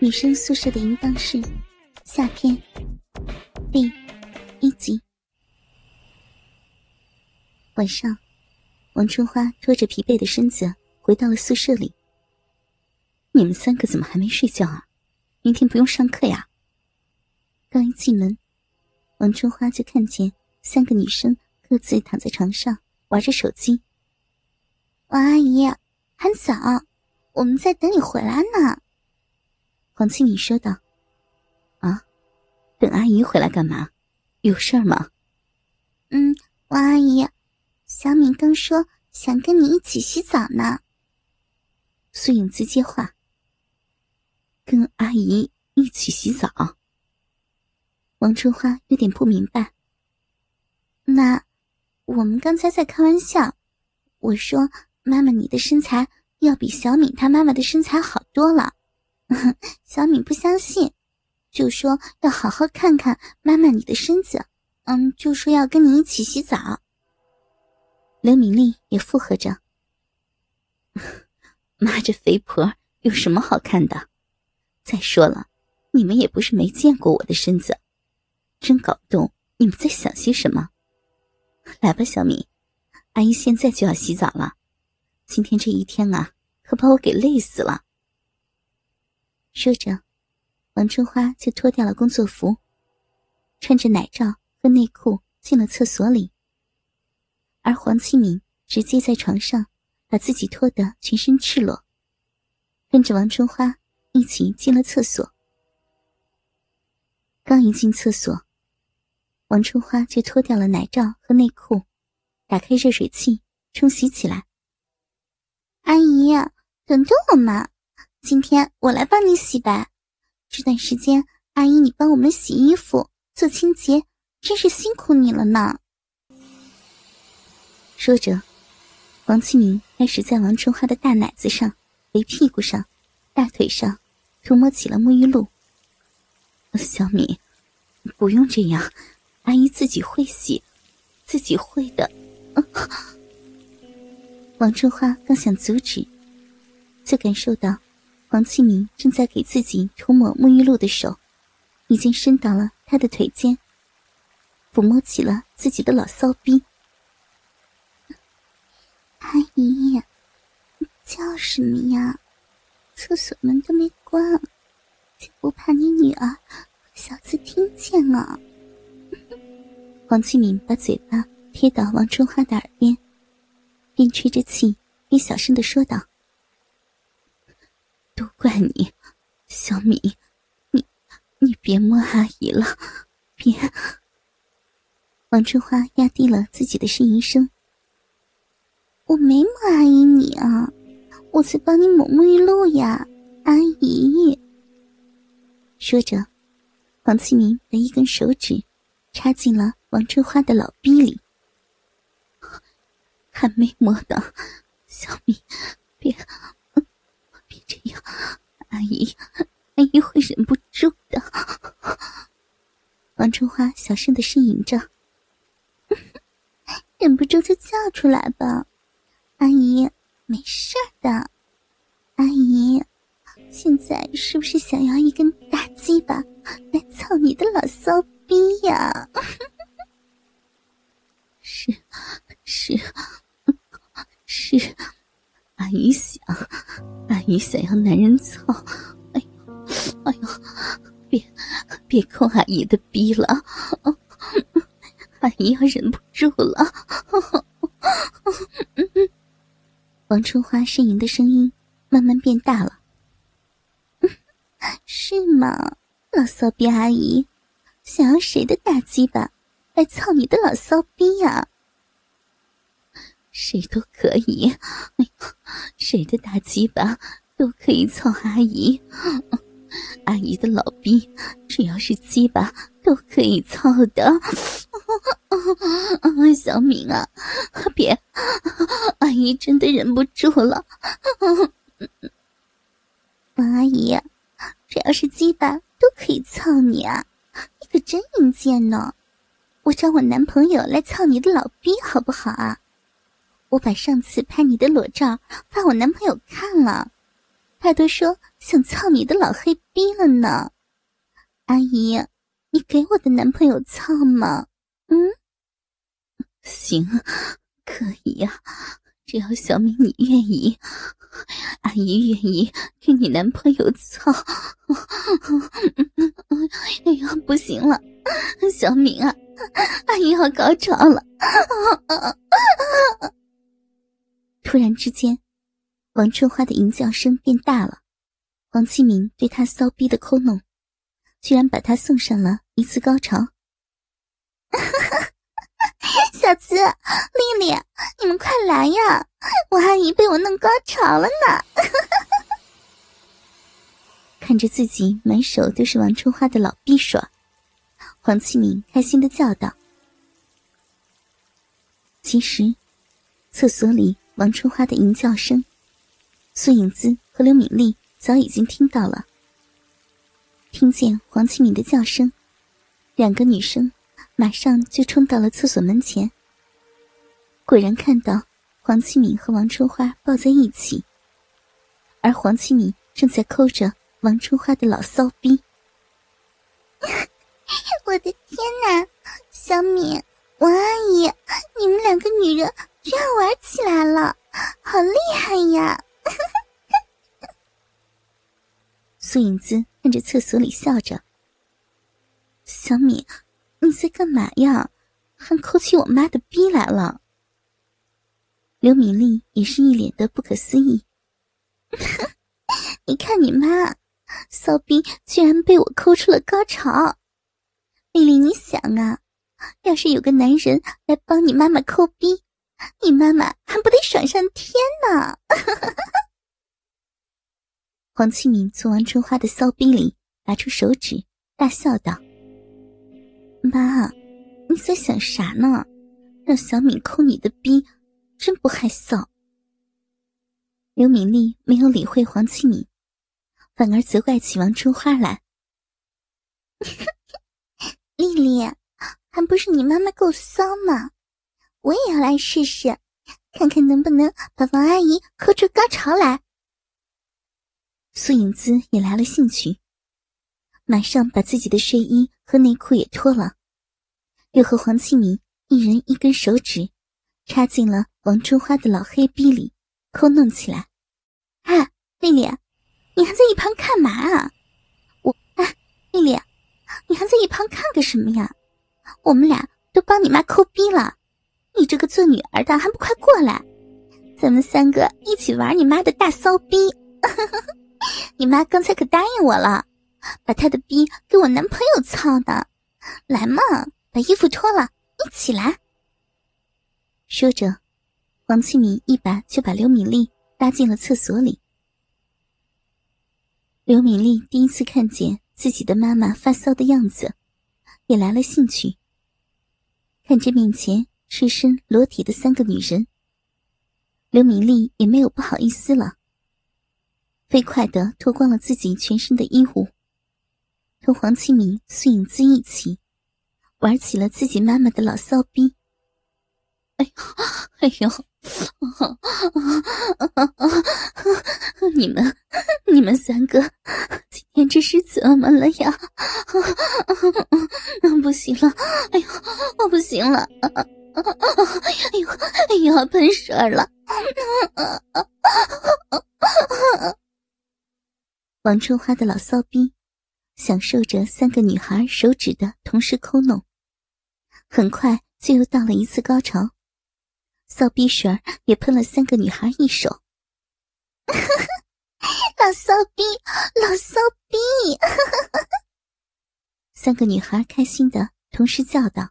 女生宿舍的淫荡室，下篇，第一集。晚上，王春花拖着疲惫的身子回到了宿舍里。你们三个怎么还没睡觉啊？明天不用上课呀？刚一进门，王春花就看见三个女生各自躺在床上玩着手机。王阿姨，很早，我们在等你回来呢。黄庆敏说道：“啊，等阿姨回来干嘛？有事儿吗？”“嗯，王阿姨，小敏刚说想跟你一起洗澡呢。”苏影子接话：“跟阿姨一起洗澡。”王春花有点不明白。那我们刚才在开玩笑，我说。妈妈，你的身材要比小敏她妈妈的身材好多了。小敏不相信，就说要好好看看妈妈你的身子。嗯，就说要跟你一起洗澡。刘敏丽也附和着：“ 妈，这肥婆有什么好看的？再说了，你们也不是没见过我的身子，真搞不懂你们在想些什么。来吧，小敏，阿姨现在就要洗澡了。”今天这一天啊，可把我给累死了。说着，王春花就脱掉了工作服，穿着奶罩和内裤进了厕所里。而黄启明直接在床上把自己脱得全身赤裸，跟着王春花一起进了厕所。刚一进厕所，王春花就脱掉了奶罩和内裤，打开热水器冲洗起来。阿姨，等等我嘛！今天我来帮你洗白。这段时间，阿姨你帮我们洗衣服、做清洁，真是辛苦你了呢。说着，王启明开始在王春花的大奶子上、肥屁股上、大腿上涂抹起了沐浴露。小米，不用这样，阿姨自己会洗，自己会的。王春花刚想阻止，就感受到黄启明正在给自己涂抹沐浴露的手，已经伸到了他的腿间，抚摸起了自己的老骚逼。阿姨，叫什么呀？厕所门都没关，就不怕你女儿小子听见了？黄启明把嘴巴贴到王春花的耳边。边吹着气，边小声的说道：“都怪你，小米，你你别摸阿姨了，别。”王春花压低了自己的呻吟声：“我没摸阿姨你啊，我在帮你抹沐浴露呀，阿姨。”说着，王启明的一根手指插进了王春花的老逼里。还没摸到，小米，别这样，阿姨，阿姨会忍不住的。王春花小声的呻吟着，忍不住就叫出来吧，阿姨，没事的。阿姨，现在是不是想要一根大鸡巴来操你的老骚逼呀？是，是。是，阿姨想，你想要男人操，哎呦，哎呦，别别扣阿姨的逼了，阿姨要忍不住了。王春花呻吟的声音慢慢变大了。是吗，老骚逼阿姨，想要谁的大鸡巴来操你的老骚逼呀？谁都可以，谁的大鸡巴都可以操阿姨。阿姨的老逼，只要是鸡巴都可以操的。小敏啊，别，阿姨真的忍不住了。王阿姨，只要是鸡巴都可以操你啊，你可真阴贱呢。我找我男朋友来操你的老逼，好不好啊？我把上次拍你的裸照发我男朋友看了，他都说想操你的老黑逼了呢。阿姨，你给我的男朋友操吗？嗯，行，可以呀，只要小敏你愿意，阿姨愿意给你男朋友操。哎呀，不行了，小敏啊，阿姨要高潮了。突然之间，王春花的淫叫声变大了，王启明对她骚逼的抠弄。居然把她送上了一次高潮！小子，丽丽，你们快来呀！我阿姨被我弄高潮了呢！看着自己满手都是王春花的老逼耍，黄启明开心的叫道：“其实，厕所里王春花的淫叫声，苏影姿和刘敏丽早已经听到了。”听见黄启敏的叫声，两个女生马上就冲到了厕所门前。果然看到黄启敏和王春花抱在一起，而黄启敏正在抠着王春花的老骚逼。我的天哪，小敏、两个女人居然玩起来了，好厉害呀！苏影子看着厕所里笑着：“小敏，你在干嘛呀？还抠起我妈的逼来了。”刘敏丽也是一脸的不可思议：“ 你看你妈，骚逼居然被我抠出了高潮！丽丽，你想啊，要是有个男人来帮你妈妈抠逼，你妈妈还不得爽上天呢？” 黄庆敏从王春花的骚逼里拿出手指，大笑道：“妈，你在想啥呢？让小敏抠你的逼，真不害臊。”刘敏丽没有理会黄庆敏，反而责怪起王春花来：“ 丽丽，还不是你妈妈够骚吗？我也要来试试，看看能不能把王阿姨抠出高潮来。”苏影姿也来了兴趣，马上把自己的睡衣和内裤也脱了，又和黄庆明一人一根手指，插进了王春花的老黑逼里，抠弄起来。啊，丽丽，你还在一旁看嘛啊？我啊，丽丽，你还在一旁看个什么呀？我们俩都帮你妈抠逼了，你这个做女儿的还不快过来？咱们三个一起玩你妈的大骚逼！你妈刚才可答应我了，把她的逼给我男朋友操的。来嘛，把衣服脱了，一起来。说着，王庆敏一把就把刘敏丽拉进了厕所里。刘敏丽第一次看见自己的妈妈发骚的样子，也来了兴趣。看着面前赤身裸体的三个女人，刘敏丽也没有不好意思了。飞快的脱光了自己全身的衣物，同黄启明、苏影姿一起玩起了自己妈妈的老骚逼。哎呦，哎呦，你们，你们三个今天这是怎么了呀？不行了，哎呦，我不行了，哎呦，哎呦，喷水了。王春花的老骚逼，享受着三个女孩手指的同时抠弄，很快就又到了一次高潮，骚逼水也喷了三个女孩一手。老骚逼，老骚逼！三个女孩开心的同时叫道：“